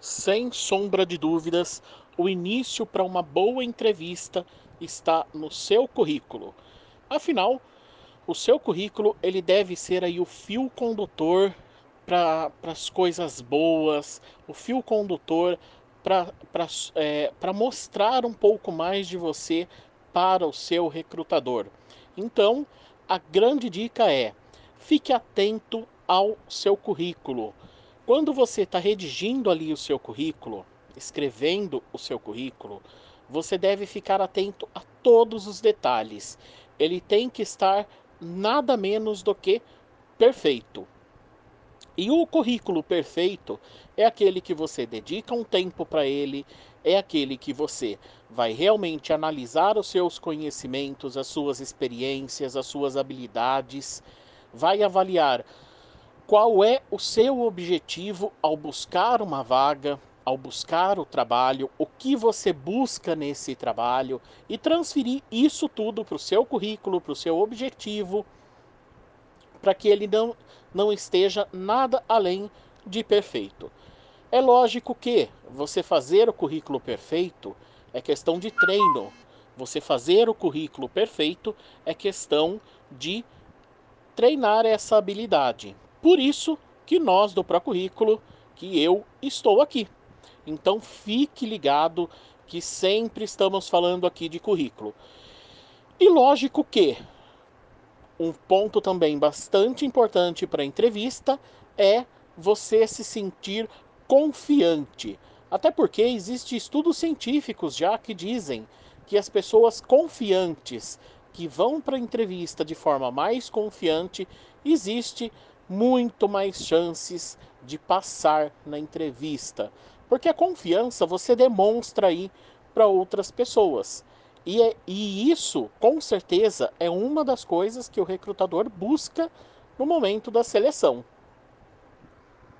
Sem sombra de dúvidas, o início para uma boa entrevista está no seu currículo. Afinal, o seu currículo ele deve ser aí o fio condutor para as coisas boas, o fio condutor para é, mostrar um pouco mais de você para o seu recrutador. Então, a grande dica é: fique atento ao seu currículo. Quando você está redigindo ali o seu currículo, escrevendo o seu currículo, você deve ficar atento a todos os detalhes. Ele tem que estar nada menos do que perfeito. E o currículo perfeito é aquele que você dedica um tempo para ele, é aquele que você vai realmente analisar os seus conhecimentos, as suas experiências, as suas habilidades, vai avaliar qual é o seu objetivo ao buscar uma vaga, ao buscar o trabalho, o que você busca nesse trabalho e transferir isso tudo para o seu currículo, para o seu objetivo, para que ele não, não esteja nada além de perfeito. É lógico que você fazer o currículo perfeito é questão de treino. Você fazer o currículo perfeito é questão de treinar essa habilidade. Por isso que nós do Procurrículo, que eu estou aqui. Então fique ligado que sempre estamos falando aqui de currículo. E lógico que um ponto também bastante importante para a entrevista é você se sentir confiante. Até porque existem estudos científicos já que dizem que as pessoas confiantes que vão para a entrevista de forma mais confiante, existe muito mais chances de passar na entrevista. Porque a confiança você demonstra aí para outras pessoas. E, é, e isso, com certeza, é uma das coisas que o recrutador busca no momento da seleção.